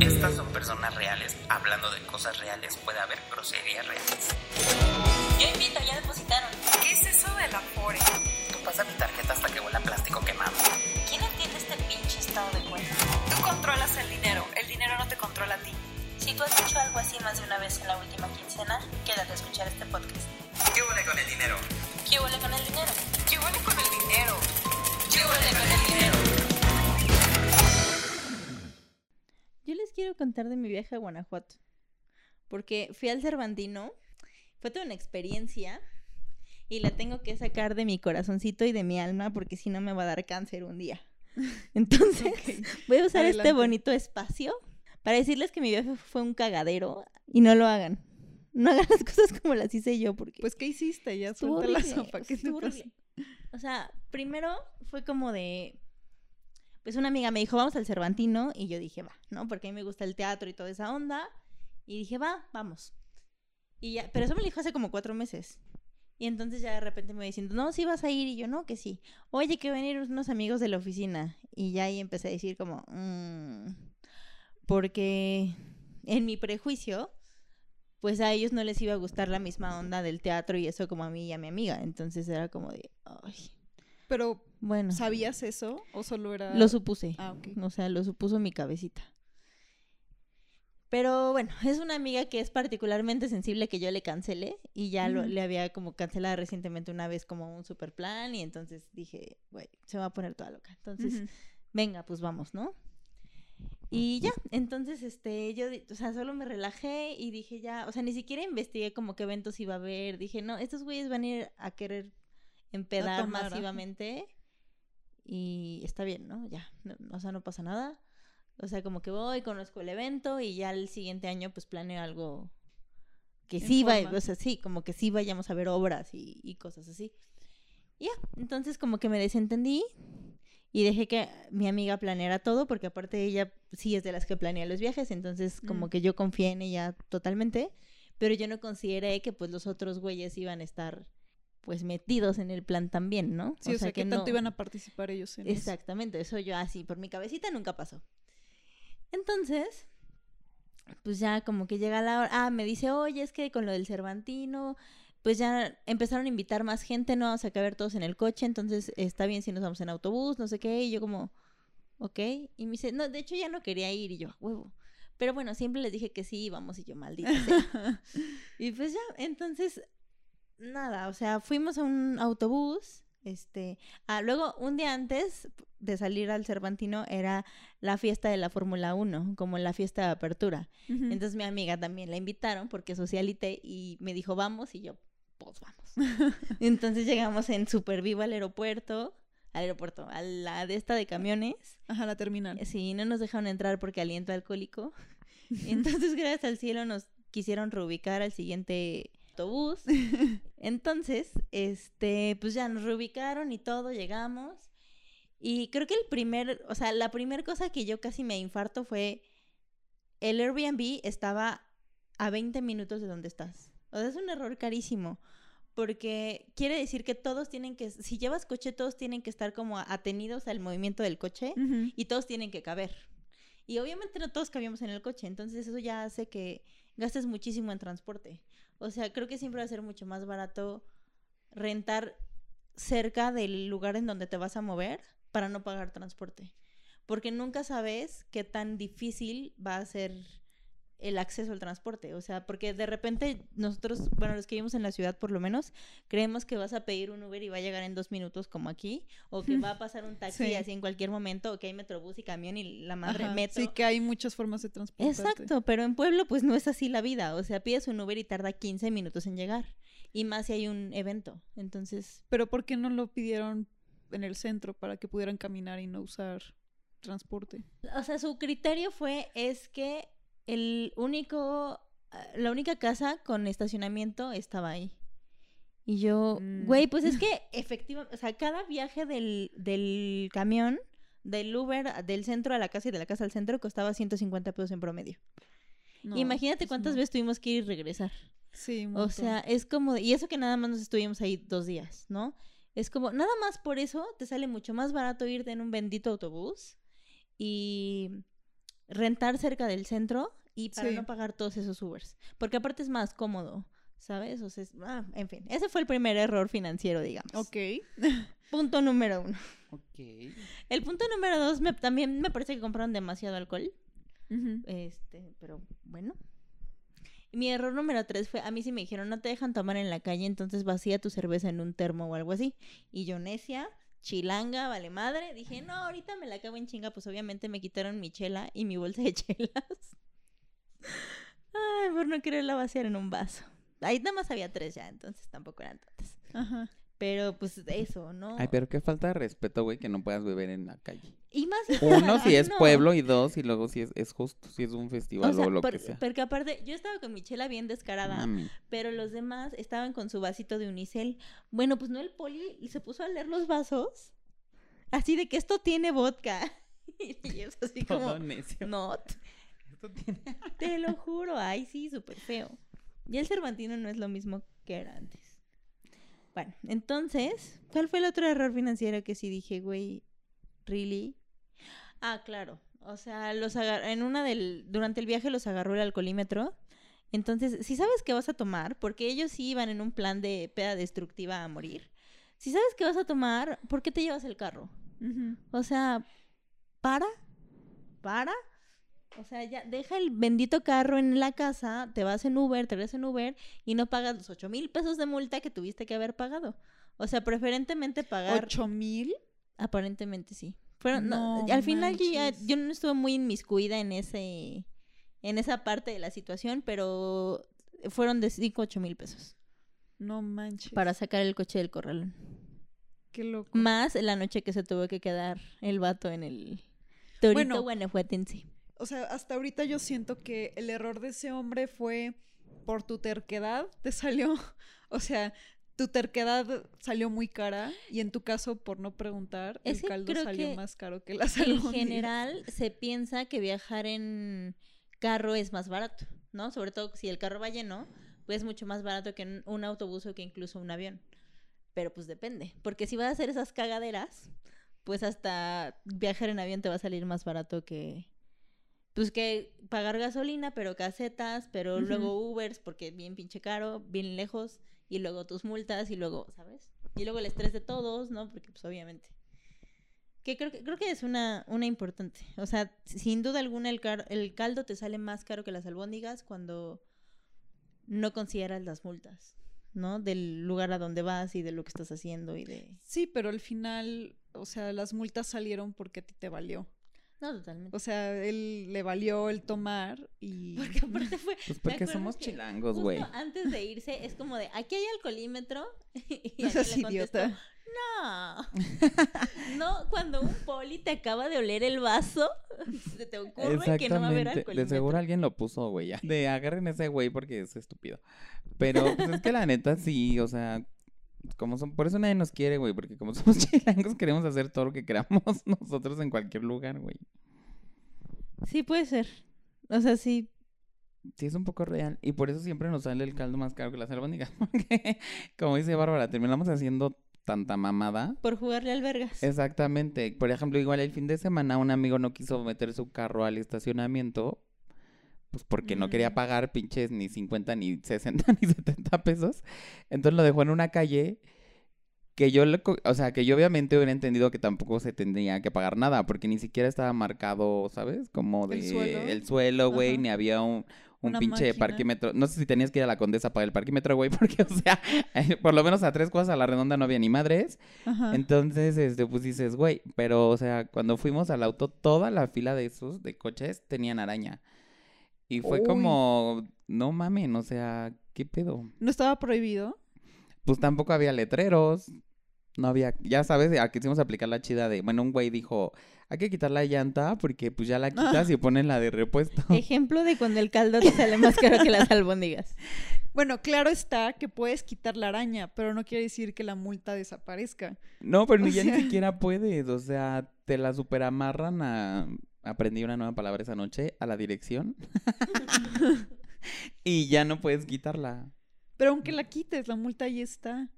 Estas son personas reales. Hablando de cosas reales, puede haber groserías reales. Yo invito, ya depositaron. ¿Qué es eso del Afore? Tú pasa mi tarjeta hasta que huele a plástico quemado. ¿Quién entiende este pinche estado de cuenta? Tú controlas el dinero, el dinero no te controla a ti. Si tú has hecho algo así más de una vez en la última quincena, quédate a escuchar este podcast. ¿Qué huele con el dinero? ¿Qué huele con el dinero? ¿Qué huele con el dinero? ¿Qué huele con el dinero? Les quiero contar de mi viaje a Guanajuato. Porque fui al Cervantino, fue toda una experiencia y la tengo que sacar de mi corazoncito y de mi alma porque si no me va a dar cáncer un día. Entonces, voy a usar este bonito espacio para decirles que mi viaje fue un cagadero y no lo hagan. No hagan las cosas como las hice yo porque Pues, ¿qué hiciste? Ya suelta la sopa. ¿Qué te horrible. O sea, primero fue como de. Pues una amiga me dijo, vamos al Cervantino. Y yo dije, va, ¿no? Porque a mí me gusta el teatro y toda esa onda. Y dije, va, vamos. Y ya, pero eso me lo dijo hace como cuatro meses. Y entonces ya de repente me va diciendo, no, sí vas a ir. Y yo, no, que sí. Oye, que van a ir unos amigos de la oficina. Y ya ahí empecé a decir, como, "Mm", porque en mi prejuicio, pues a ellos no les iba a gustar la misma onda del teatro y eso como a mí y a mi amiga. Entonces era como de, ay, Pero, bueno. ¿sabías eso? ¿O solo era...? Lo supuse. Ah, ok. O sea, lo supuso mi cabecita. Pero bueno, es una amiga que es particularmente sensible que yo le cancelé y ya lo- le había como cancelado recientemente una vez como un super plan y entonces dije, güey, se va a poner toda loca. Entonces, venga, pues vamos, ¿no? Y ya, entonces, este, yo, o sea, solo me relajé y dije ya, o sea, ni siquiera investigué como qué eventos iba a haber. Dije, no, estos güeyes van a ir a querer empedar tomar, masivamente y está bien, ¿no? Ya, no- o sea, no pasa nada. O sea, como que voy, conozco el evento y ya el siguiente año pues planeo algo que En sí va, forma. o sea, sí, como que sí vayamos a ver obras y, y cosas así. Y ya, entonces como que me desentendí y dejé que mi amiga planeara todo, porque aparte ella sí es de las que planea los viajes, entonces como Mm. que yo confié en ella totalmente, pero yo no consideré que pues los otros güeyes iban a estar pues metidos en el plan también, ¿no? Sí, o, sea, ¿qué que tanto no- iban a participar ellos en eso? Exactamente, eso yo así, por mi cabecita nunca pasó. Entonces, pues ya como que llega la hora, ah, me dice, oye, es que con lo del Cervantino, pues ya empezaron a invitar más gente, no vamos a caber todos en el coche, entonces está bien si nos vamos en autobús, no sé qué, y yo como, ok, y me dice, no, de hecho ya no quería ir, y yo, "A huevo. Pero bueno, siempre les dije que sí, vamos, y yo, maldita sea. Y pues ya, entonces, nada, o sea, fuimos a un autobús, este, ah, luego un día antes de salir al Cervantino era la fiesta de la Fórmula 1, como la fiesta de apertura. Entonces mi amiga también la invitaron porque socialité y me dijo, vamos, y yo, pues vamos. Entonces llegamos en super vivo al aeropuerto, al aeropuerto, a la de esta de camiones. Ajá, la terminal. Sí, no nos dejaron entrar porque aliento alcohólico. Entonces, gracias al cielo, nos quisieron reubicar al siguiente autobús. Entonces, este, pues ya nos reubicaron y todo, llegamos. Y creo que el primer, o sea, la primera cosa que yo casi me infarto fue el Airbnb estaba a 20 minutos de donde estás. O sea, es un error carísimo. Porque quiere decir que todos tienen que, si llevas coche, todos tienen que estar como atenidos al movimiento del coche y todos tienen que caber. Y obviamente no todos cabíamos en el coche, entonces eso ya hace que gastes muchísimo en transporte. O sea, creo que siempre va a ser mucho más barato rentar cerca del lugar en donde te vas a mover para no pagar transporte. Porque nunca sabes qué tan difícil va a ser el acceso al transporte. O sea, porque de repente nosotros, bueno, los que vivimos en la ciudad por lo menos, creemos que vas a pedir un Uber y va a llegar en dos minutos como aquí, o que va a pasar un taxi Sí. así en cualquier momento, o que hay metrobús y camión y la madre Ajá, metro. Sí, que hay muchas formas de transporte. Exacto, pero en pueblo pues no es así la vida. O sea, pides un Uber y tarda 15 minutos en llegar. Y más si hay un evento. Entonces, Pero ¿por qué no lo pidieron en el centro para que pudieran caminar y no usar transporte? o sea, su criterio fue es que el único, ah, la única casa con estacionamiento estaba ahí. Y yo, Mm. güey, pues es que efectivamente, o sea, cada viaje del, del camión, del Uber, del centro a la casa y de la casa al centro costaba 150 pesos en promedio. No, Imagínate cuántas no. veces tuvimos que ir y regresar. Sí, O sea, es como, y eso que nada más nos estuvimos ahí dos días, ¿no? Es como, nada más por eso te sale mucho más barato irte en un bendito autobús y rentar cerca del centro y para Sí. no pagar todos esos Ubers. Porque aparte es más cómodo, ¿sabes? O sea, es- ah, en fin, ese fue el primer error financiero, digamos. Ok. Punto número uno. Ok. El punto número dos, me- también me parece que compraron demasiado alcohol. Este, pero bueno. Mi error número tres fue, a mí sí me dijeron, no te dejan tomar en la calle, entonces vacía tu cerveza en un termo o algo así. Y yo necia, chilanga, vale madre, dije, no, ahorita me la acabo en chinga, pues obviamente me quitaron mi chela y mi bolsa de chelas. Ay, por no quererla vaciar en un vaso. Ahí nada más había tres ya, entonces tampoco eran tantas. Ajá. Pero pues eso, ¿no? Ay, pero qué falta de respeto, güey, que no puedas beber en la calle. Y más Uno, si es no. pueblo, y dos, y luego si es, es justo, si es un festival o, lo por- que sea. porque aparte, yo estaba con mi chela bien descarada. Mami. Pero los demás estaban con su vasito de unicel. Bueno, pues no el poli y se puso a leer los vasos. Así de que esto tiene vodka. Y es así como, Todo necio. no, Esto tiene- te lo juro. Ay, sí, súper feo. Y el Cervantino no es lo mismo que era antes. Bueno, entonces, ¿cuál fue el otro error financiero que sí dije, güey, really? Ah, claro. O sea, los agar- en una del durante el viaje los agarró el alcoholímetro. Entonces, si sabes que vas a tomar, porque ellos sí iban en un plan de peda destructiva a morir. Si sabes que vas a tomar, ¿por qué te llevas el carro? O sea, para, para. O sea, ya deja el bendito carro en la casa, te vas en Uber, te regresas en Uber y no pagas los ocho mil pesos de multa que tuviste que haber pagado. O sea, preferentemente pagar. ¿Ocho mil? Aparentemente sí. Fueron, no, No al final yo, ya- yo no estuve muy inmiscuida en ese en esa parte de la situación, pero fueron de 5 8 mil pesos No manches. para sacar el coche del corralón. Qué loco. Más la noche que se tuvo que quedar el vato en el Torito Bueno. O sea, hasta ahorita yo siento que el error de ese hombre fue por tu terquedad, te salió, o sea, tu terquedad salió muy cara y en tu caso por no preguntar, Es el caldo salió más caro que las En albóndigas. general se piensa que viajar en carro es más barato, ¿no? Sobre todo si el carro va lleno, pues es mucho más barato que en un autobús o que incluso un avión. Pero pues depende, porque si vas a hacer esas cagaderas, pues hasta viajar en avión te va a salir más barato que pues que pagar gasolina, pero casetas, pero luego Ubers porque es bien pinche caro, bien lejos y luego tus multas y luego, ¿sabes? Y luego el estrés de todos, ¿no? Porque pues obviamente que creo que creo que es una, una importante. O sea, sin duda alguna el, car- el caldo te sale más caro que las albóndigas cuando no consideras las multas, ¿no? Del lugar a donde vas y de lo que estás haciendo y de... Sí, pero al final, o sea, las multas salieron porque a ti te valió. No, totalmente. O sea, él le valió el tomar y... Porque aparte fue... Pues ¿te porque somos chilangos, güey. Antes de irse, es como de, aquí hay alcoholímetro. y No seas le contestó, idiota. No. no, cuando un poli te acaba de oler el vaso, se te ocurre que no va a haber Exactamente. De alcoholímetro. seguro alguien lo puso, güey. ya. De agarren ese güey porque es estúpido. Pero pues es que la neta sí, o sea, como son, por eso nadie nos quiere, güey, porque como somos chilangos queremos hacer todo lo que queramos nosotros en cualquier lugar, güey. Sí, puede ser. O sea, sí. Sí, es un poco real. Y por eso siempre nos sale el caldo más caro que las albóndigas. Porque, como dice Bárbara, terminamos haciendo tanta mamada. Por jugarle al vergas. Exactamente. Por ejemplo, igual el fin de semana un amigo no quiso meter su carro al estacionamiento. Pues porque no quería pagar pinches ni 50, ni 60, ni 70 pesos. Entonces lo dejó en una calle que yo, le o sea, que yo obviamente hubiera entendido que tampoco se tendría que pagar nada, porque ni siquiera estaba marcado, ¿sabes? Como de ¿El suelo? el suelo, güey, ni había un, un pinche máquina. parquímetro. No sé si tenías que ir a la Condesa a pagar el parquímetro, güey, porque, o sea, por lo menos a tres cosas a la redonda no había ni madres. Ajá. Entonces, este, pues dices, güey, pero, o sea, cuando fuimos al auto, toda la fila de esos, de coches, tenían araña. Y fue Uy. como, no mamen, o sea, ¿qué pedo? ¿No estaba prohibido? Pues tampoco había letreros, no había, ya sabes, aquí hicimos aplicar la chida de, bueno, un güey dijo, hay que quitar la llanta porque pues ya la quitas y ponen la de repuesto. Ejemplo de cuando el caldo te sale más caro que las albóndigas. Bueno, claro está que puedes quitar la araña, pero no quiere decir que la multa desaparezca. No, pero O ya sea- ni siquiera puedes, o sea, te la superamarran a... Aprendí una nueva palabra esa noche, a la dirección. y ya no puedes quitarla. Pero aunque la quites, la multa ahí está.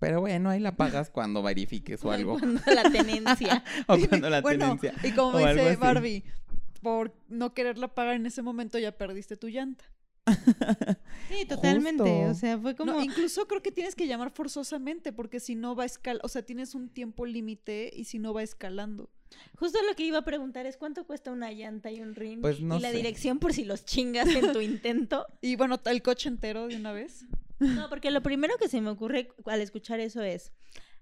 Pero bueno, ahí la pagas cuando verifiques o algo. Cuando la tenencia. o cuando la bueno, tenencia. y como o dice. Barbie, por no quererla pagar en ese momento ya perdiste tu llanta. Sí, totalmente. Justo. O sea, fue como... No, incluso creo que tienes que llamar forzosamente porque si no va a escalar, o sea, tienes un tiempo límite y si no va escalando. Justo lo que iba a preguntar es cuánto cuesta una llanta y un ring Pues no y la sé. dirección por si los chingas en tu intento. Y bueno, el coche entero de una vez. No, porque lo primero que se me ocurre al escuchar eso es,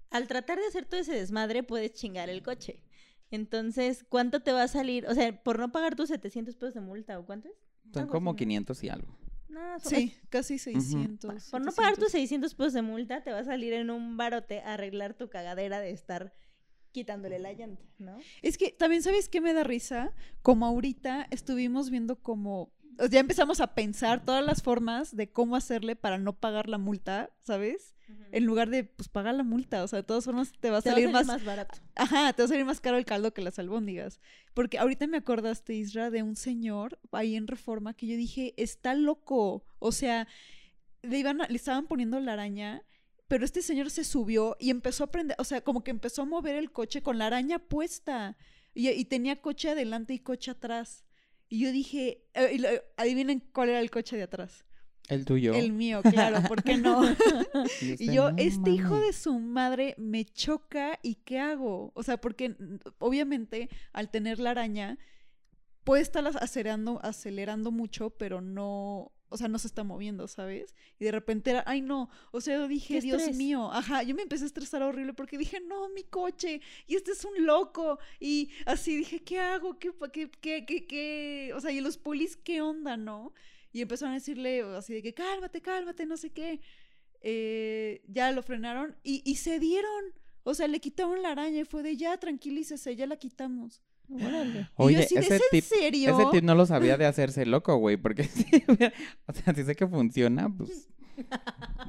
al tratar de hacer todo ese desmadre puedes chingar el coche. Entonces, ¿cuánto te va a salir? O sea, por no pagar tus 700 pesos de multa o cuánto es? Son como así, ¿no? 500 y algo. No, son- Sí, casi 600. Por no pagar 700. tus 600 pesos de multa, te va a salir en un barote a arreglar tu cagadera de estar quitándole la llanta, ¿no? Es que también, ¿sabes qué me da risa? Como ahorita estuvimos viendo como... Ya empezamos a pensar todas las formas de cómo hacerle para no pagar la multa, ¿sabes? En lugar de, pues, pagar la multa. O sea, de todas formas te va a Te va a salir salir más... más barato. Ajá, te va a salir más caro el caldo que las albóndigas. Porque ahorita me acordaste, Isra, de un señor ahí en Reforma que yo dije, está loco. O sea, le, iban a- le estaban poniendo la araña, pero este señor se subió y empezó a prender, o sea, como que empezó a mover el coche con la araña puesta. Y, y tenía coche adelante y coche atrás. Y yo dije, eh, y adivinen cuál era el coche de atrás. El tuyo. El mío, claro, ¿por qué no? Y yo, "No este hijo mames". de su madre me choca y ¿qué hago? O sea, porque mm, obviamente al tener la araña puede estar ac- acelerando, acelerando mucho, pero no, o sea, no se está moviendo, ¿sabes? Y de repente era, ay no, o sea, yo dije, Dios mío, ajá, yo me empecé a estresar horrible porque dije, no, mi coche, y este es un loco, y así dije, ¿qué hago? ¿Qué, qué, qué, qué, qué? O sea, y los polis, ¿qué onda, no? Y empezaron a decirle así de que cálmate, cálmate, no sé qué. Eh, ya lo frenaron y, y se dieron. O sea, le quitaron la araña y fue de ya, tranquilícese, ya la quitamos. Órale. Oye, ese ¿es en tip, serio? ese tip no lo sabía de hacerse loco, güey, porque sí, o sea, si sé que funciona, pues,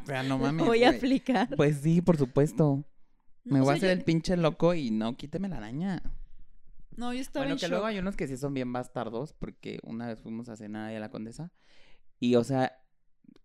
o sea, no mames, Voy a güey. aplicar. Pues sí, por supuesto. Me No, voy a hacer yo- el pinche loco y no, quíteme la araña. No, yo estaba Bueno, en que shock. luego hay unos que sí son bien bastardos, porque una vez fuimos a cenar ahí a la Condesa y, o sea,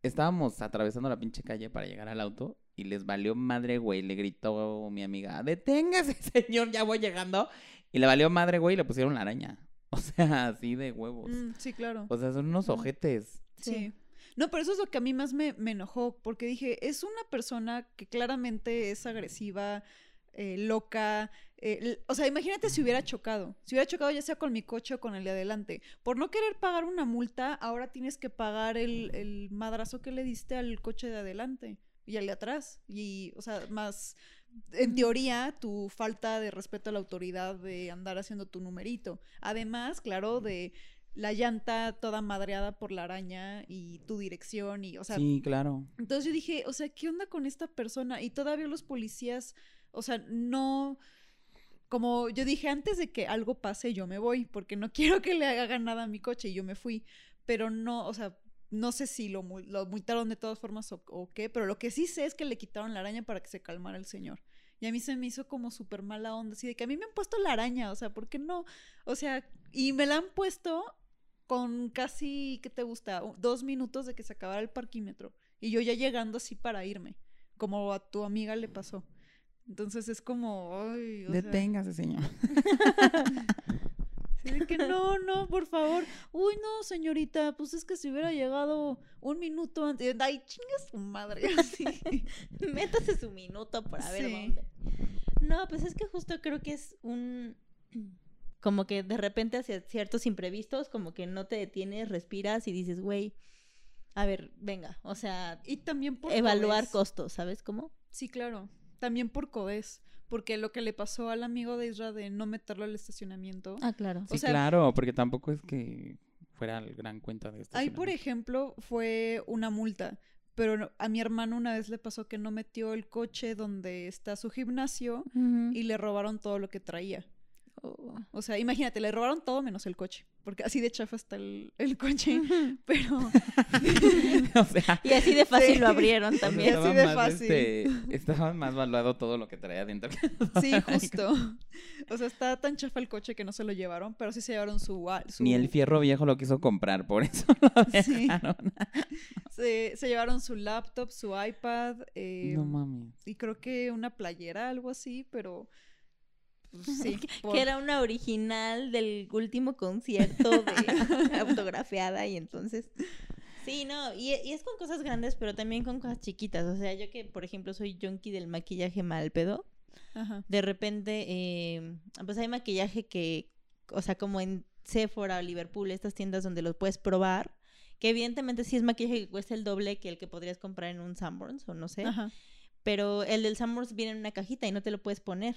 estábamos atravesando la pinche calle para llegar al auto y les valió madre, güey. Le gritó mi amiga, deténgase, señor, ya voy llegando. Y le valió madre, güey, y le pusieron la araña. O sea, así de huevos. Mm, sí, claro. O sea, son unos Mm. ojetes. Sí. No, pero eso es lo que a mí más me, me enojó, porque dije, es una persona que claramente es agresiva, eh, loca. eh, o sea, imagínate si hubiera chocado. Si hubiera chocado ya sea con mi coche o con el de adelante. Por no querer pagar una multa, ahora tienes que pagar el, el madrazo que le diste al coche de adelante y al de atrás. Y, o sea, más, en teoría, tu falta de respeto a la autoridad de andar haciendo tu numerito. Además, claro, de la llanta toda madreada por la araña y tu dirección y, o sea, sí, claro. entonces yo dije, o sea, ¿qué onda con esta persona? Y todavía los policías, o sea, no, como yo dije, antes de que algo pase, yo me voy, porque no quiero que le hagan nada a mi coche y yo me fui, pero no, o sea, no sé si lo, lo multaron de todas formas o, o qué, pero lo que sí sé es que le quitaron la araña para que se calmara el señor. Y a mí se me hizo como súper mala onda, así de que a mí me han puesto la araña, o sea, ¿por qué no? O sea, y me la han puesto con casi, ¿qué te gusta? Dos minutos de que se acabara el parquímetro. Y yo ya llegando así para irme, como a tu amiga le pasó. Entonces es como, ay, o sea, Deténgase, señor. sí, de que no, no, por favor. Uy, no, señorita, pues es que si hubiera llegado un minuto antes, ay, chinga su madre, así. Métase su minuto para ver Sí. dónde. No, pues es que justo creo que es un... Como que de repente hacia ciertos imprevistos, como que no te detienes, respiras y dices, güey, a ver, venga, o sea, Y también por evaluar costos, ¿sabes cómo? Sí, claro. También por codés. Porque lo que le pasó al amigo de Isra de no meterlo al estacionamiento. Ah, claro. O Sí, sea- claro, porque tampoco es que fuera el gran cuenta de esto. Ahí, por ejemplo, fue una multa. Pero a mi hermano una vez le pasó que no metió el coche donde está su gimnasio y le robaron todo lo que traía. Oh. O sea, imagínate, le robaron todo menos el coche. Porque así de chafa está el, el coche. Pero o sea, Y así de fácil Sí. lo abrieron Y también. así de fácil. este, estaba más valuado todo lo que traía dentro. sí, justo. O sea, está tan chafa el coche que no se lo llevaron, pero sí se llevaron su... Ni el fierro viejo lo quiso comprar, por eso lo Sí. se, se llevaron su laptop, su iPad. eh, No mames. y creo que una playera, algo así, pero sí. por- Que era una original del último concierto de autografiada y entonces... Sí, no, y, y es con cosas grandes, pero también con cosas chiquitas. O sea, yo que, por ejemplo, soy junkie del maquillaje mal pedo, Ajá. de repente, eh, pues hay maquillaje que, o sea, como en Sephora o Liverpool, estas tiendas donde los puedes probar, que evidentemente sí es maquillaje que cuesta el doble que el que podrías comprar en un Sanborns o no sé, Ajá. pero el del Sanborns viene en una cajita y no te lo puedes poner.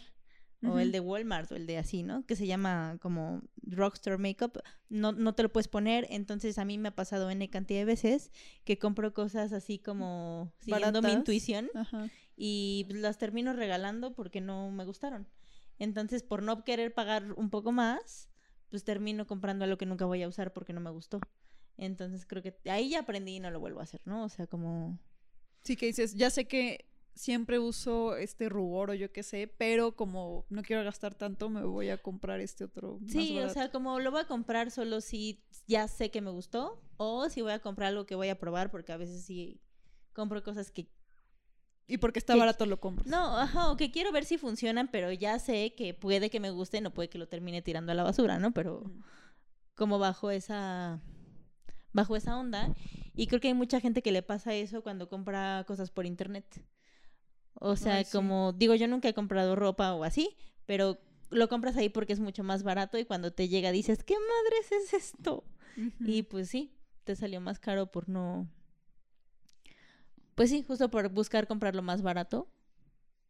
O el de Walmart o el de así, ¿no? Que se llama como Rockstar Makeup. No, no te lo puedes poner. Entonces a mí me ha pasado N cantidad de veces que compro cosas así como siguiendo mi intuición Ajá. y pues, las termino regalando porque no me gustaron. Entonces, por no querer pagar un poco más, pues termino comprando algo que nunca voy a usar porque no me gustó. Entonces, creo que ahí ya aprendí y no lo vuelvo a hacer, ¿no? O sea, como... Sí que dices, ya sé que siempre uso este rubor o yo qué sé, pero como no quiero gastar tanto, me voy a comprar este otro. más Sí, o sea, como lo voy a comprar solo si ya sé que me gustó o si voy a comprar algo que voy a probar porque a veces sí compro cosas que... Y porque está que- barato lo compras. No, ajá, o que quiero ver si funcionan, pero ya sé que puede que me guste, no puede que lo termine tirando a la basura, ¿no? Pero... Mm. como bajo esa bajo esa onda y creo que hay mucha gente que le pasa eso cuando compra cosas por internet. O sea, Ay, sí. como digo, yo nunca he comprado ropa o así, pero lo compras ahí porque es mucho más barato y cuando te llega dices, ¿qué madres es esto? Y pues sí, te salió más caro por no Pues sí, justo por buscar comprar lo más barato.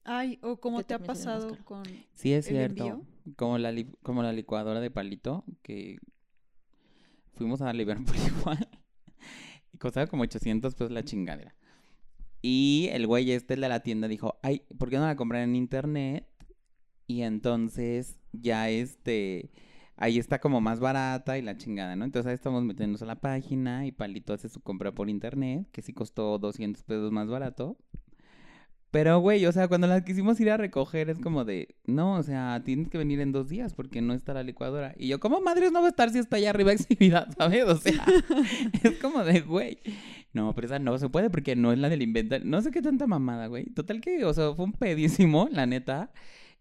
Ay, o como te ha pasado con... Sí, es ¿El cierto. envío? Como la, li- como la licuadora de palito, que fuimos a Liverpool igual. Y costaba como 800 pesos la chingadera. Y el güey este el de la tienda dijo, ay, ¿por qué no la compran en internet? Y entonces ya este, ahí está como más barata y la chingada, ¿no? Entonces ahí estamos metiéndonos a la página y Palito hace su compra por internet, que sí costó 200 pesos más barato. Pero, güey, o sea, cuando la quisimos ir a recoger es como de, no, o sea, tienes que venir en dos días porque no está la licuadora. Y yo, ¿cómo madres no va a estar si está allá arriba exhibida, ¿sabes? O sea, es como de, güey. No, pero esa no se puede porque no es la del inventario. No sé qué tanta mamada, güey. Total que, o sea, fue un pedísimo, la neta.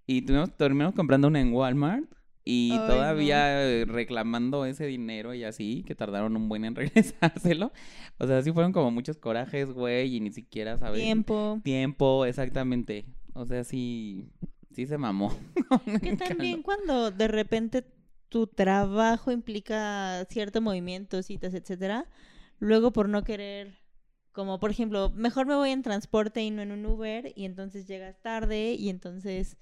Y tuvimos, terminamos comprando una en Walmart. Y Ay, todavía eh, reclamando ese dinero y así, que tardaron un buen en regresárselo. O sea, sí fueron como muchos corajes, güey, y ni siquiera, ¿sabes? Tiempo. Tiempo, exactamente. O sea, sí, sí se mamó. Que también cuando de repente tu trabajo implica cierto movimiento, citas, etcétera, luego por no querer, como por ejemplo, mejor me voy en transporte y no en un Uber, y entonces llegas tarde, y entonces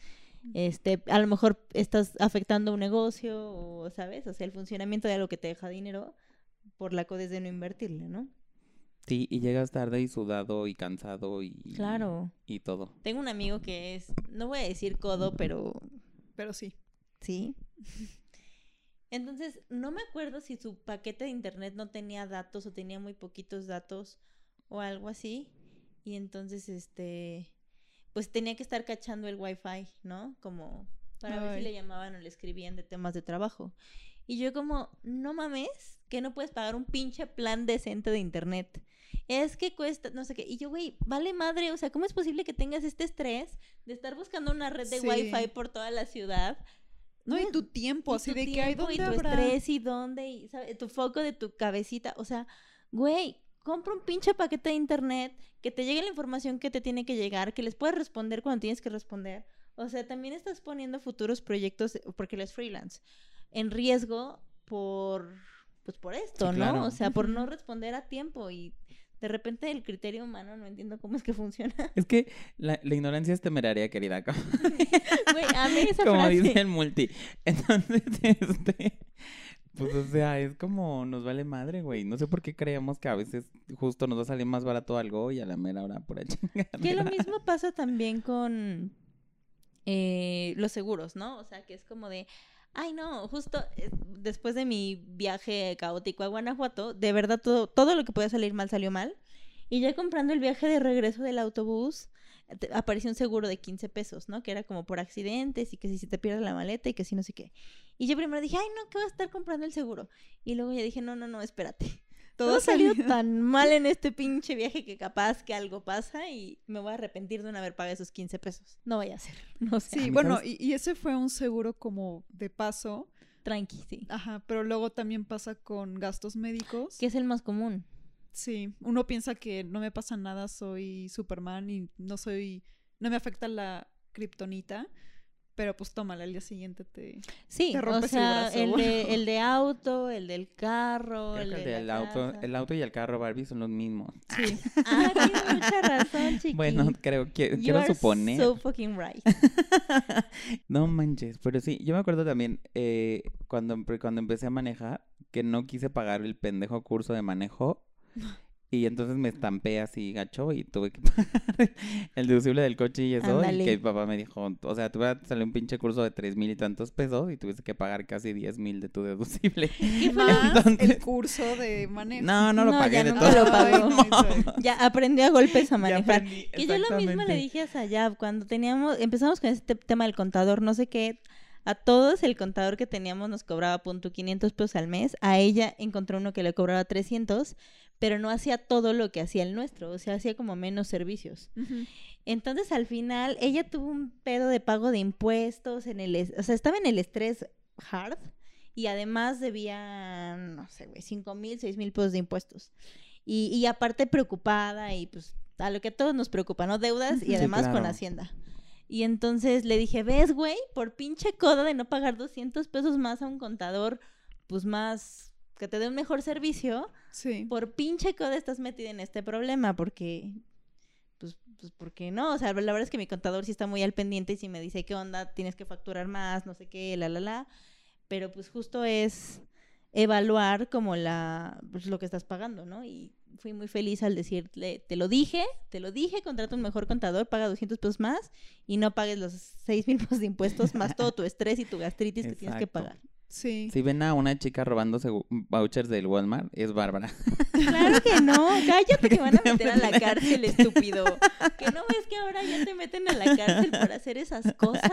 este, a lo mejor estás afectando un negocio, o sabes, o sea, el funcionamiento de algo que te deja dinero por la codez de no invertirle, ¿no? Sí, y llegas tarde y sudado y cansado y... Claro. Y todo. Tengo un amigo que es, no voy a decir codo, pero Pero sí. Sí. Entonces, no me acuerdo si su paquete de internet no tenía datos o tenía muy poquitos datos o algo así. Y entonces, este, pues tenía que estar cachando el wifi, ¿no? Como para ver si le llamaban o le escribían de temas de trabajo. Y yo como, no mames, que no puedes pagar un pinche plan decente de internet. Es que cuesta, no sé qué. Y yo, güey, vale madre, o sea, ¿cómo es posible que tengas este estrés de estar buscando una red de Sí. wifi por toda la ciudad? No, y tu tiempo, y así tu de que hay dónde y tu habrá. estrés y dónde y ¿sabe? tu foco de tu cabecita, o sea, güey, compra un pinche paquete de internet que te llegue la información que te tiene que llegar, que les puedes responder cuando tienes que responder. O sea, también estás poniendo futuros proyectos porque él es freelance en riesgo por pues por esto, Sí, ¿no? claro. O sea, por no responder a tiempo y de repente el criterio humano no entiendo cómo es que funciona. Es que la, la ignorancia es temeraria, querida. Como, Güey, a mí esa como frase. dice el multi. Entonces, este... Pues, o sea, es como nos vale madre, güey. No sé por qué creemos que a veces justo nos va a salir más barato algo y a la mera hora por ahí Que lo mismo pasa también con eh, los seguros, ¿no? O sea, que es como de, ay no, justo eh, después de mi viaje caótico a Guanajuato, de verdad todo, todo lo que podía salir mal salió mal. Y ya comprando el viaje de regreso del autobús, apareció un seguro de 15 pesos, ¿no? Que era como por accidentes y que si se te pierde la maleta y que si no sé qué. Y yo primero dije, ay no, ¿qué va a estar comprando el seguro? Y luego ya dije, no, no, no, espérate. Todo salió tan mal en este pinche viaje que capaz que algo pasa y me voy a arrepentir de no haber pagado esos 15 pesos. No vaya a ser. No sé. Sí, bueno, y, y ese fue un seguro como de paso. Tranqui, sí. Ajá, pero luego también pasa con gastos médicos. Que es el más común. Sí, uno piensa que no me pasa nada, soy Superman y no soy, no me afecta la kriptonita, pero pues tómala, al día siguiente te... Sí, Te o rompes el sea, brazo, el, bueno. de, el de auto, el del carro, Creo el que el de del la auto, casa. el auto y el carro Barbie son los mismos. Sí, Ah, tienes mucha razón, chiqui. Bueno, creo que You quiero are suponer. so fucking right. no manches, pero sí, yo me acuerdo también eh, cuando, cuando empecé a manejar que no quise pagar el pendejo curso de manejo y entonces me estampé así gacho y tuve que pagar el deducible del coche y eso Ándale. y que mi papá me dijo, o sea, tuve que salir un pinche curso de tres mil y tantos pesos y tuviste que pagar casi diez mil de tu deducible. más Entonces- el curso de manejo. No, no lo No, pagué ya de nunca todo. lo pagó. No, Ya aprendió a golpes a manejar. aprendí, Que yo lo mismo le dije a Sayab cuando teníamos, empezamos con este tema del contador, no sé qué, a todos el contador que teníamos nos cobraba punto 500 pesos al mes, a ella encontró uno que le cobraba 300, pero no hacía todo lo que hacía el nuestro, o sea, hacía como menos servicios. Entonces al final ella tuvo un pedo de pago de impuestos, en el, o sea, estaba en el estrés hard y además debía, no sé, güey, cinco mil, seis mil pesos de impuestos. Y, y aparte preocupada y pues a lo que a todos nos preocupa, ¿no? Deudas y Sí, además con. Hacienda. Y entonces le dije, ves, güey, por pinche coda de no pagar 200 pesos más a un contador, pues más, que te dé un mejor servicio, Sí. por pinche coda estás metida en este problema, porque, pues, pues, porque no? O sea, la verdad es que mi contador sí está muy al pendiente y si me dice, ¿qué onda? Tienes que facturar más, no sé qué, la, la, la. Pero pues justo es evaluar como la, pues, lo que estás pagando, ¿no? Y fui muy feliz al decirle, te lo dije, te lo dije, contrata un mejor contador, paga 200 pesos más y no pagues los 6 mil pesos de impuestos más todo tu estrés y tu gastritis que tienes que pagar. Sí. Si ven a una chica robándose vouchers del Walmart, es Bárbara. Claro que no, cállate que van a meter a la cárcel, estúpido. Que no ves que ahora ya te meten a la cárcel por hacer esas cosas.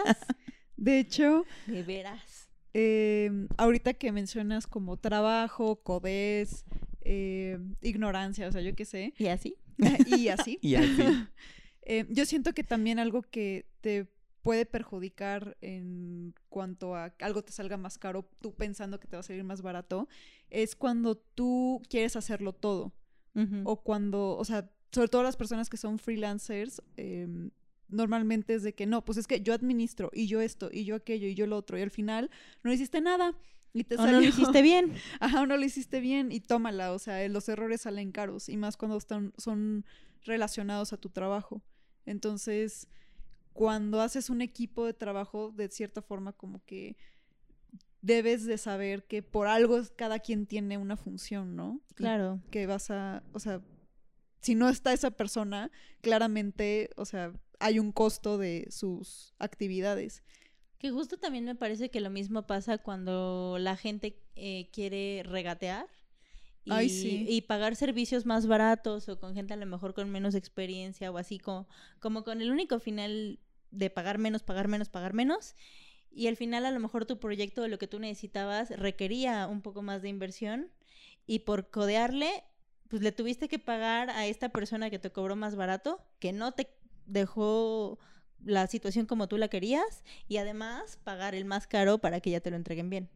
De hecho, De veras. eh, ahorita que mencionas como trabajo, codés, eh, ignorancia, o sea, yo qué sé, ¿Y así? y así. Y así. Eh, yo siento que también algo que te puede perjudicar en cuanto a algo te salga más caro, tú pensando que te va a salir más barato, es cuando tú quieres hacerlo todo. Ujú. O cuando, o sea, sobre todo las personas que son freelancers, em, normalmente es de que no, pues es que yo administro y yo esto y yo aquello y yo lo otro y al final no hiciste nada. Y te O no lo salió- hiciste bien. Ajá, no lo hiciste bien y tómala, o sea, los errores salen caros y más cuando están, son relacionados a tu trabajo. Entonces, cuando haces un equipo de trabajo, de cierta forma como que debes de saber que por algo cada quien tiene una función, ¿no? Y Claro. Que vas a, o sea, si no está esa persona, claramente, o sea, hay un costo de sus actividades. Que justo también me parece que lo mismo pasa cuando la gente eh, quiere regatear. Y, Ay, sí. y pagar servicios más baratos o con gente a lo mejor con menos experiencia o así como, como con el único final de pagar menos, pagar menos, pagar menos. Y al final a lo mejor tu proyecto o lo que tú necesitabas requería un poco más de inversión y por codearle, pues le tuviste que pagar a esta persona que te cobró más barato, que no te dejó la situación como tú la querías y además pagar el más caro para que ya te lo entreguen bien.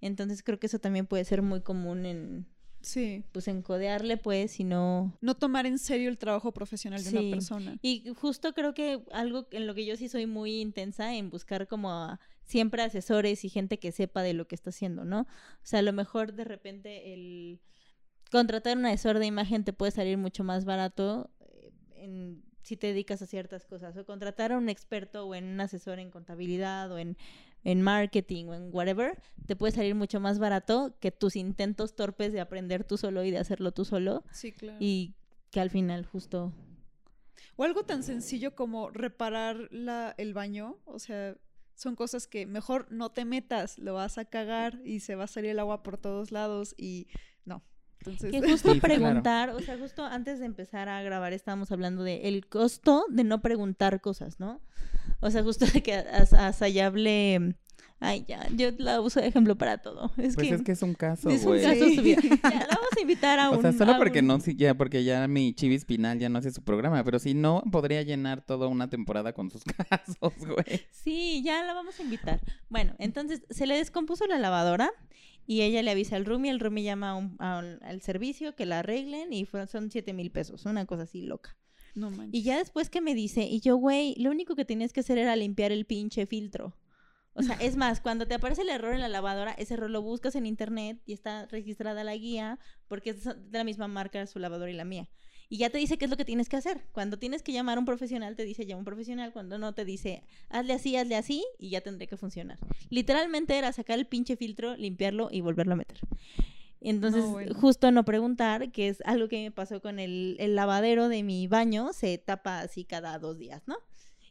Entonces creo que eso también puede ser muy común en Sí. pues en codearle pues y no No tomar en serio el trabajo profesional de Sí. una persona. y justo creo que algo en lo que yo sí soy muy intensa en buscar como a siempre asesores y gente que sepa de lo que está haciendo, ¿no? O sea, a lo mejor de repente el contratar un asesor de imagen te puede salir mucho más barato eh, en, si te dedicas a ciertas cosas o contratar a un experto o en un asesor en contabilidad o en, en marketing o en whatever, te puede salir mucho más barato que tus intentos torpes de aprender tú solo y de hacerlo tú solo Sí, claro. y que al final justo O algo tan sencillo como reparar la, el baño, o sea, son cosas que mejor no te metas, lo vas a cagar y se va a salir el agua por todos lados y. Entonces, Que justo Sí, claro. preguntar, o sea, justo antes de empezar a grabar estábamos hablando de el costo de no preguntar cosas, ¿no? O sea, justo de que a, a Sayab le, Ay, ya, yo la uso de ejemplo para todo. Es Pues que es que es un caso, es un güey. caso Sí. su vida. Ya, la vamos a invitar a un... O sea, solo porque un- no, sí, ya, porque ya mi chivis Pinal ya no hace su programa, pero si no, podría llenar toda una temporada con sus casos, güey. Sí, ya la vamos a invitar. Bueno, entonces se le descompuso la lavadora y ella le avisa al roomie, el roomie llama a un- a un- al servicio que la arreglen y fue- son siete mil pesos, una cosa así loca. No manches. Y ya después que me dice, y yo, güey, lo único que tenías que hacer era limpiar el pinche filtro. O sea, es más, cuando te aparece el error en la lavadora, ese error lo buscas en internet y está registrada la guía porque es de la misma marca su lavadora y la mía. Y ya te dice qué es lo que tienes que hacer. Cuando tienes que llamar a un profesional, te dice llama a un profesional. Cuando no, te dice hazle así, hazle así y ya tendré que funcionar. Literalmente era sacar el pinche filtro, limpiarlo y volverlo a meter. Entonces, bueno. justo no preguntar, que es algo que me pasó con el, el lavadero de mi baño, se tapa así cada dos días, ¿no?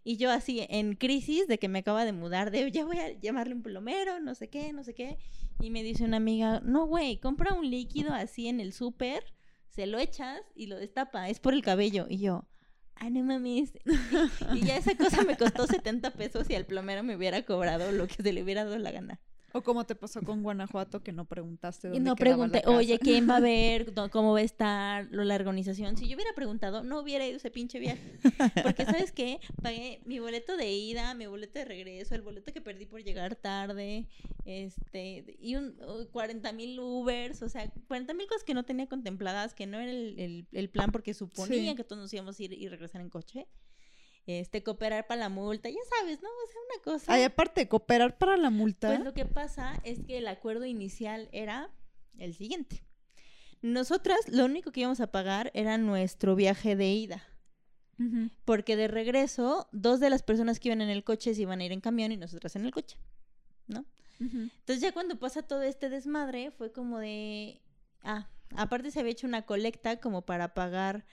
Y yo así en crisis de que me acaba de mudar, de ya voy a llamarle un plomero, no sé qué, no sé qué. Y me dice una amiga, no, güey, compra un líquido así en el súper, se lo echas y lo destapa, es por el cabello. Y yo, ay, no mames. y ya esa cosa me costó 70 pesos y al plomero me hubiera cobrado lo que se le hubiera dado la gana. O como te pasó con Guanajuato que no preguntaste dónde no pregunté, oye. ¿quién va a ver? ¿Dó- ¿Cómo va a estar? Lo- La organización. Si yo hubiera preguntado, no hubiera ido ese pinche viaje. Porque, ¿sabes qué? Pagué mi boleto de ida, mi boleto de regreso, el boleto que perdí por llegar tarde, este, y un 40 mil Ubers, o sea, 40 mil cosas que no tenía contempladas, que no era el, el- el plan porque suponía Sí. que todos nos íbamos a ir y regresar en coche. Este, cooperar para la multa, ya sabes, ¿no? O sea, una cosa. Ay, aparte, cooperar para la multa. Pues lo que pasa es que el acuerdo inicial era el siguiente. Nosotras lo único que íbamos a pagar era nuestro viaje de ida. Porque de regreso, dos de las personas que iban en el coche se iban a ir en camión y nosotras en el coche. ¿No? Entonces ya cuando pasa todo este desmadre, fue como de... Ah, aparte se había hecho una colecta como para pagar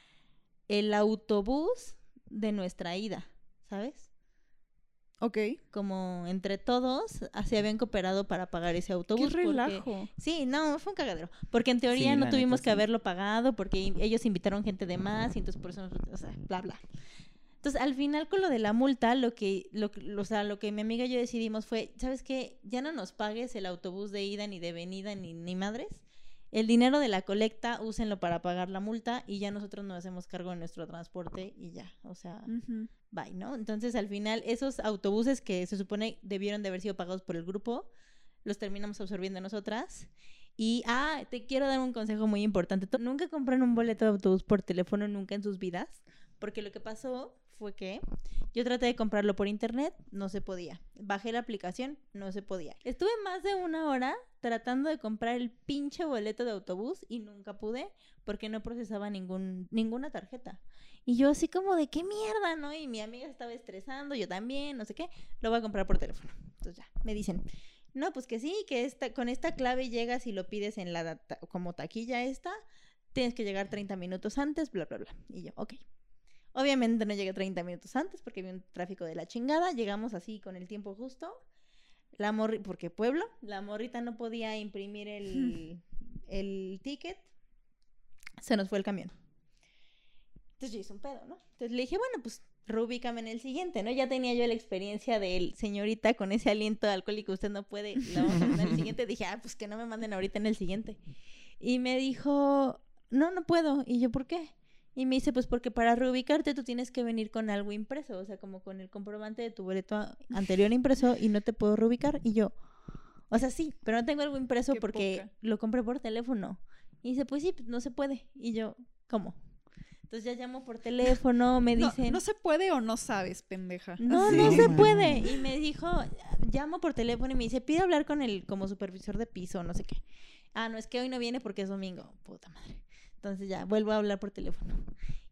el autobús de nuestra ida, ¿sabes? Ok. Como entre todos se habían cooperado para pagar ese Qué autobús. porque- relajo. Sí, no, fue un cagadero. Porque en teoría Sí, no tuvimos neta, que sí. haberlo pagado porque ellos invitaron gente de más y entonces por eso, nos- o sea, bla, bla. Entonces, al final con lo de la multa, lo que, lo, que- o sea, lo que mi amiga y yo decidimos fue, ¿sabes qué? Ya no nos pagues el autobús de ida ni de venida ni, ni madres. El dinero de la colecta, úsenlo para pagar la multa y ya nosotros nos hacemos cargo de nuestro transporte y ya, o sea, Ujú. bye, ¿no? Entonces, al final, esos autobuses que se supone debieron de haber sido pagados por el grupo, los terminamos absorbiendo nosotras. Y, ah, te quiero dar un consejo muy importante. Nunca compren un boleto de autobús por teléfono, nunca en sus vidas, porque lo que pasó fue que yo traté de comprarlo por internet, no se podía. Bajé la aplicación, no se podía. Estuve más de una hora tratando de comprar el pinche boleto de autobús y nunca pude porque no procesaba ningún, ninguna tarjeta. Y yo así como de qué mierda, ¿no? Y mi amiga estaba estresando, yo también, no sé qué. Lo voy a comprar por teléfono. Entonces ya, me dicen, no, pues que sí, que esta, con esta clave llegas y lo pides en la como taquilla esta, tienes que llegar 30 minutos antes, bla, bla, bla. Y yo, ok. Obviamente no llegué 30 minutos antes porque había un tráfico de la chingada. Llegamos así con el tiempo justo. La morri porque pueblo, la morrita no podía imprimir el, el ticket. Se nos fue el camión. Entonces yo hice un pedo, ¿no? Entonces le dije, bueno, pues reubícame en el siguiente, ¿no? Ya tenía yo la experiencia del señorita con ese aliento alcohólico, usted no puede, la vamos a mandar en el siguiente. Dije, ah, pues que no me manden ahorita en el siguiente. Y me dijo, no, no puedo. Y yo, ¿por qué? Y me dice, pues porque para reubicarte tú tienes que venir con algo impreso, o sea, como con el comprobante de tu boleto anterior impreso y no te puedo reubicar. Y yo, o sea, sí, pero no tengo algo impreso Qué porque poca. lo compré por teléfono. Y dice, pues sí, pues no se puede. Y yo, ¿cómo? Entonces ya llamo por teléfono, me No, dicen... no se puede o no sabes, pendeja. No, Sí, no se puede. Y me dijo, llamo por teléfono y me dice, pide hablar con el como supervisor de piso, no sé qué. Ah, no, es que hoy no viene porque es domingo. Puta madre. Entonces ya, vuelvo a hablar por teléfono.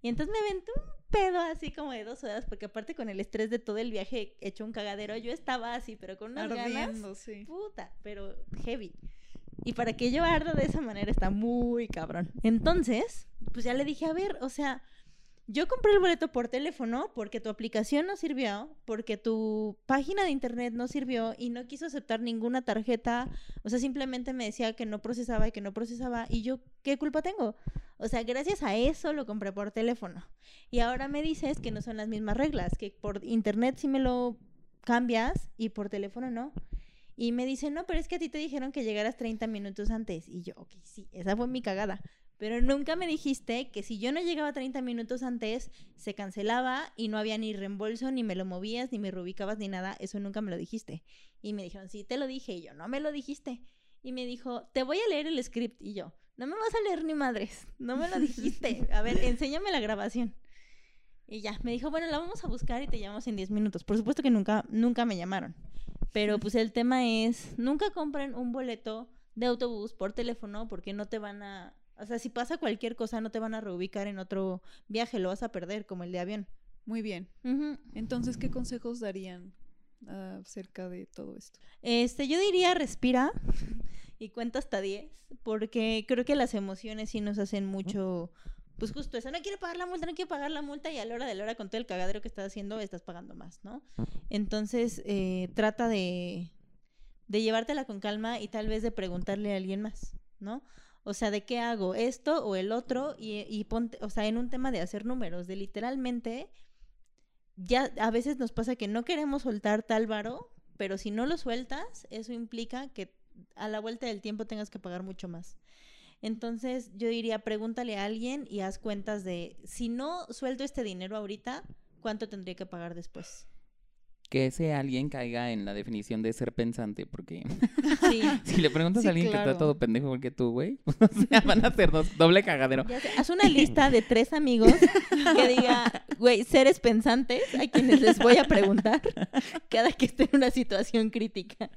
Y entonces me aventé un pedo así como de dos horas, porque aparte con el estrés de todo el viaje hecho un cagadero, yo estaba así, pero con unas ganas. Ardiendo, sí. Puta, pero heavy. Y para que yo arda de esa manera está muy cabrón. Entonces, pues ya le dije, a ver, o sea, yo compré el boleto por teléfono porque tu aplicación no sirvió, porque tu página de internet no sirvió y no quiso aceptar ninguna tarjeta. O sea, simplemente me decía que no procesaba y que no procesaba. Y yo, ¿qué culpa tengo? O sea, gracias a eso lo compré por teléfono. Y ahora me dices que no son las mismas reglas, que por internet sí me lo cambias y por teléfono no. Y me dice, no, pero es que a ti te dijeron que llegaras 30 minutos antes. Y yo, ok, sí, esa fue mi cagada. Pero nunca me dijiste que si yo no llegaba 30 minutos antes, se cancelaba y no había ni reembolso, ni me lo movías, ni me reubicabas, ni nada. Eso nunca me lo dijiste. Y me dijeron, sí, te lo dije. Y yo, no me lo dijiste. Y me dijo, te voy a leer el script. Y yo, no me vas a leer ni madres. No me lo dijiste. A ver, enséñame la grabación. Y ya, me dijo, bueno, la vamos a buscar y te llamamos en 10 minutos. Por supuesto que nunca, nunca me llamaron. Pero pues el tema es, nunca compren un boleto de autobús por teléfono porque no te van a... O sea, si pasa cualquier cosa, no te van a reubicar en otro viaje, lo vas a perder, como el de avión. Muy bien. Entonces, ¿qué consejos darían acerca de todo esto? Este, yo diría respira y cuenta hasta 10, porque creo que las emociones sí nos hacen mucho, pues justo eso, no quiero pagar la multa, no quiero pagar la multa y a la hora de la hora con todo el cagadero que estás haciendo estás pagando más, ¿no? Entonces, eh, trata de, de llevártela con calma y tal vez de preguntarle a alguien más, ¿no? O sea, ¿de qué hago? ¿Esto o el otro? Y, y ponte, o sea, en un tema de hacer números, de literalmente, ya a veces nos pasa que no queremos soltar tal varo, pero si no lo sueltas, eso implica que a la vuelta del tiempo tengas que pagar mucho más. Entonces, yo diría, pregúntale a alguien y haz cuentas de, si no suelto este dinero ahorita, ¿cuánto tendría que pagar después? Que ese alguien caiga en la definición de ser pensante, porque Sí. si le preguntas Sí, a alguien que está todo pendejo igual que tú, güey, o sea, van a ser dos- doble cagadero. Ya sé, haz una lista de tres amigos que diga, güey, seres pensantes a quienes les voy a preguntar cada que esté en una situación crítica.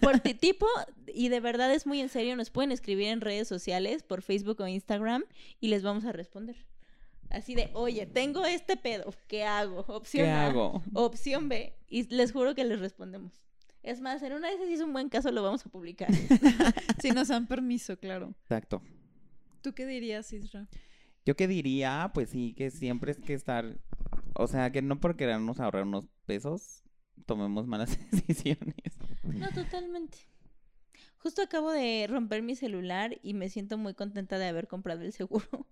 Por ti- tipo, y de verdad es muy en serio, nos pueden escribir en redes sociales, por Facebook o Instagram, y les vamos a responder. Así de, oye, tengo este pedo, ¿qué hago? Opción ¿Qué A, hago? opción B, y les juro que les respondemos. Es más, en una de esas si es un buen caso, lo vamos a publicar. Si nos dan permiso, claro. Exacto. ¿Tú qué dirías, Isra? Yo qué diría, pues sí, que siempre es que estar, o sea, que no por querernos ahorrar unos pesos, tomemos malas decisiones. No, totalmente. Justo acabo de romper mi celular y me siento muy contenta de haber comprado el seguro.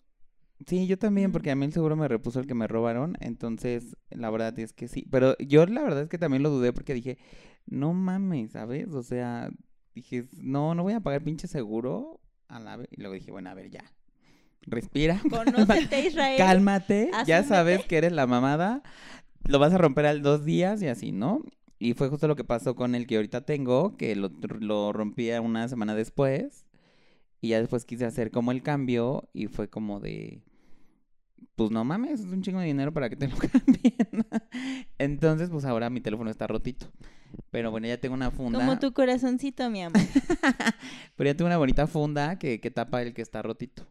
Sí, yo también, porque a mí el seguro me repuso el que me robaron, entonces la verdad es que sí. Pero yo la verdad es que también lo dudé porque dije, no mames, ¿sabes? O sea, dije, no, no voy a pagar pinche seguro a la vez. Y luego dije, bueno, a ver, ya. Respira. Conócete, Israel. Cálmate, ya sabes que eres la mamada, lo vas a romper al dos días y así, ¿no? Y fue justo lo que pasó con el que ahorita tengo, que lo, lo rompí a una semana después y ya después quise hacer como el cambio y fue como de, pues no mames, es un chingo de dinero para que te lo cambien. Entonces, pues ahora mi teléfono está rotito. Pero bueno, ya tengo una funda. Como tu corazoncito, mi amor. Pero ya tengo una bonita funda que, que tapa el que está rotito.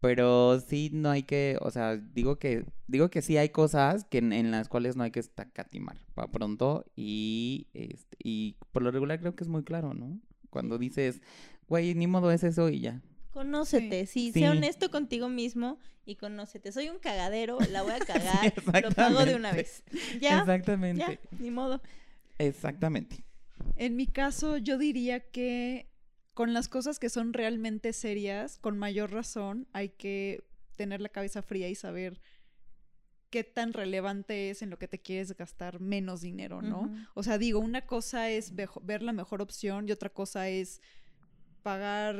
Pero sí no hay que, o sea, digo que, digo que sí hay cosas que en, en las cuales no hay que estacatimar para pronto y, este, y por lo regular creo que es muy claro, ¿no? Cuando dices, güey, ni modo es eso y ya. Conócete, sí, Sí. sé honesto contigo mismo y conócete. Soy un cagadero, la voy a cagar, Sí, lo pago de una exactamente. vez. Ya, Exactamente. ya, ni modo. Exactamente. En mi caso, yo diría que con las cosas que son realmente serias, con mayor razón, hay que tener la cabeza fría y saber qué tan relevante es en lo que te quieres gastar menos dinero, ¿no? O sea, digo, una cosa es ver la mejor opción y otra cosa es pagar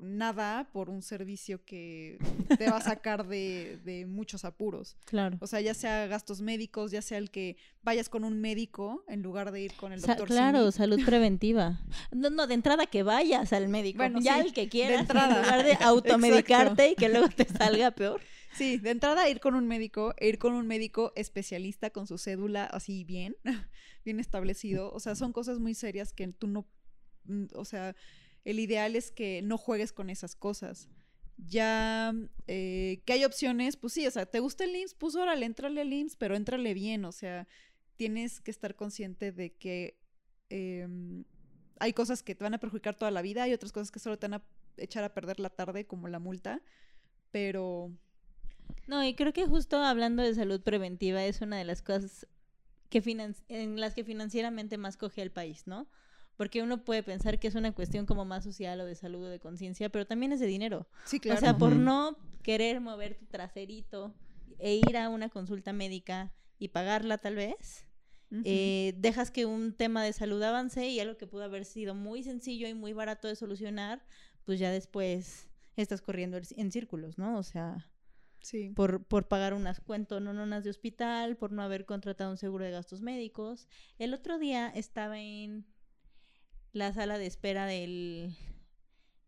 nada por un servicio que te va a sacar de, de muchos apuros. Claro. O sea, ya sea gastos médicos, ya sea el que vayas con un médico en lugar de ir con el Sa- doctor. claro, Simi. salud preventiva. No, no, de entrada que vayas al médico. Bueno, ya sí, el que quieras, entrada. en lugar de automedicarte y que luego te salga peor. Sí, de entrada ir con un médico, e ir con un médico especialista con su cédula así bien, bien establecido. O sea, son cosas muy serias que tú no, mm, o sea, el ideal es que no juegues con esas cosas. Ya eh, que hay opciones, pues sí, o sea, ¿te gusta el IMSS? Pues órale, entrale al IMSS, pero entrale bien, o sea, tienes que estar consciente de que em, hay cosas que te van a perjudicar toda la vida, hay otras cosas que solo te van a echar a perder la tarde, como la multa, pero No, y creo que justo hablando de salud preventiva es una de las cosas que en las que financieramente más coge el país, ¿no? Porque uno puede pensar que es una cuestión como más social o de salud o de conciencia, pero también es de dinero. sí, claro. O sea, por no querer mover tu traserito e ir a una consulta médica y pagarla tal vez, eh, dejas que un tema de salud avance y algo que pudo haber sido muy sencillo y muy barato de solucionar, pues ya después estás corriendo en- círculos, ¿no? O sea, sí. por, por pagar unas cuentononas de hospital, por no haber contratado un seguro de gastos médicos. El otro día estaba en la sala de espera del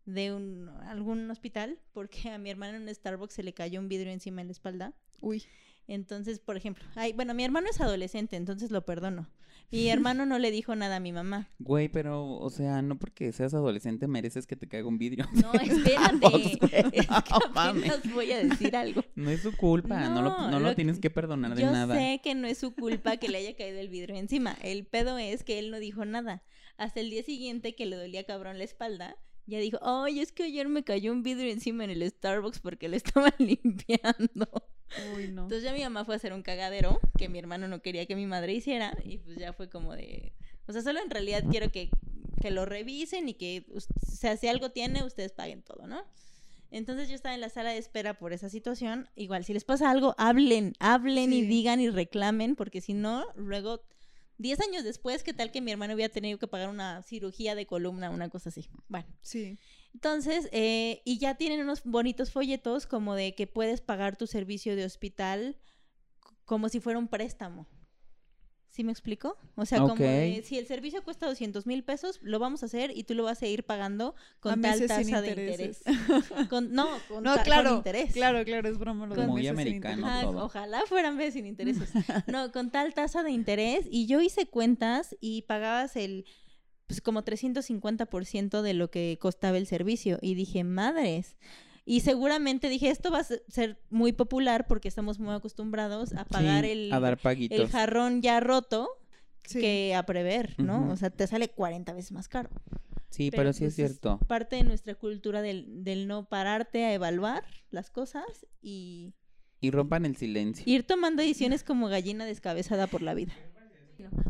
de un algún hospital porque a mi hermano en un Starbucks se le cayó un vidrio encima en la espalda. Uy. Entonces, por ejemplo, ay, bueno, mi hermano es adolescente, entonces lo perdono. Mi hermano no le dijo nada a mi mamá. Güey, pero, o sea, no porque seas adolescente mereces que te caiga un vidrio. No, espérate. Es que apenas voy a decir algo. No es su culpa, no, lo, No, lo, lo- tienes que perdonar de Yo nada. sé que no es su culpa que le haya caído el vidrio encima. El pedo es que él no dijo nada. Hasta el día siguiente que le dolía cabrón la espalda, ya dijo, ay, es que ayer me cayó un vidrio encima en el Starbucks porque lo estaba limpiando. Uy, no. Entonces ya mi mamá fue a hacer un cagadero que mi hermano no quería que mi madre hiciera y pues ya fue como de... O sea, solo en realidad quiero que, que lo revisen y que, o sea, si algo tiene, ustedes paguen todo, ¿no? Entonces yo estaba en la sala de espera por esa situación. Igual, si les pasa algo, hablen, hablen y digan y reclamen, porque si no, luego, 10 años después, ¿qué tal que mi hermano hubiera tenido que pagar una cirugía de columna, una cosa así? Bueno, Sí. entonces, eh, y ya tienen unos bonitos folletos como de que puedes pagar tu servicio de hospital como si fuera un préstamo. ¿Sí me explico? O sea, como de, si el servicio cuesta 200 mil pesos, lo vamos a hacer y tú lo vas a ir pagando A con tal meses tasa de interés. Con, no, con, No, ta- con claro, interés. claro, claro, es broma lo de Muy meses americano. Ajá, todo. ojalá fueran veces sin intereses. No, con tal tasa de interés. Y yo hice cuentas y pagabas el, pues como 350% de lo que costaba el servicio. Y dije, madres. Y seguramente dije, esto va a se- ser muy popular porque estamos muy acostumbrados a pagar Sí, el, a dar el paguitos. jarrón ya roto Sí. que a prever, ¿no? O sea, te sale 40 veces más caro. Sí, pero, sí pues, es cierto. parte de nuestra cultura del, del no pararte a evaluar las cosas y Y rompan el silencio. Ir tomando decisiones como gallina descabezada por la vida.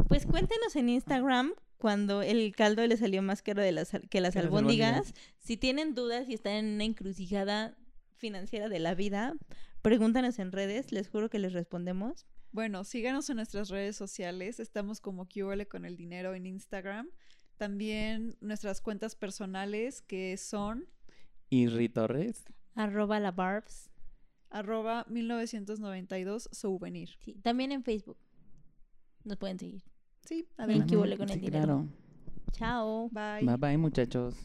Pues cuéntenos en Instagram cuando el caldo le salió más caro de las, que las albóndigas. Si tienen dudas y están en una encrucijada financiera de la vida, pregúntanos en redes, les juro que les respondemos. Bueno, síganos en nuestras redes sociales. Estamos como QL con el dinero en Instagram. También nuestras cuentas personales que son Y Ri Torres. Arroba la Barbs. arroba 1992 souvenir. Sí, también en Facebook. Nos pueden seguir. Sí, a ver qué con sí, el dinero. Claro. Chao. Bye. Bye bye, muchachos.